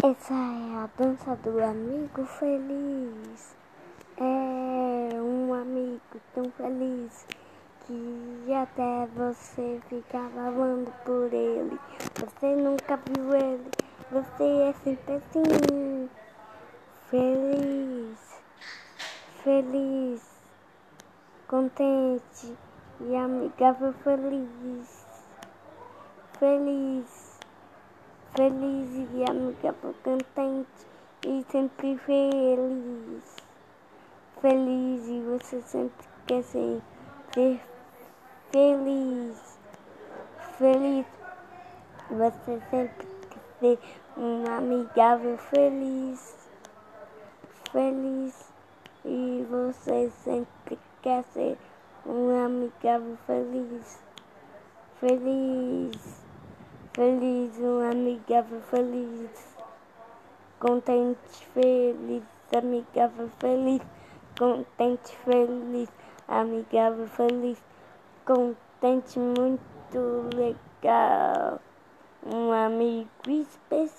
Essa é a dança do amigo feliz. É um amigo tão feliz que até você fica falando por ele. Você nunca viu ele, você é sempre assim. Feliz, feliz, contente e amigável feliz. Feliz feliz e amigável, contente e sempre feliz. Feliz e você sempre quer ser, ser feliz. Feliz, você sempre quer ser um amigável feliz. Feliz e você sempre quer ser um amigável feliz. Feliz feliz, um amigável feliz, contente, feliz, amigável feliz, contente, feliz, amigável feliz, contente, muito legal, um amigo especial.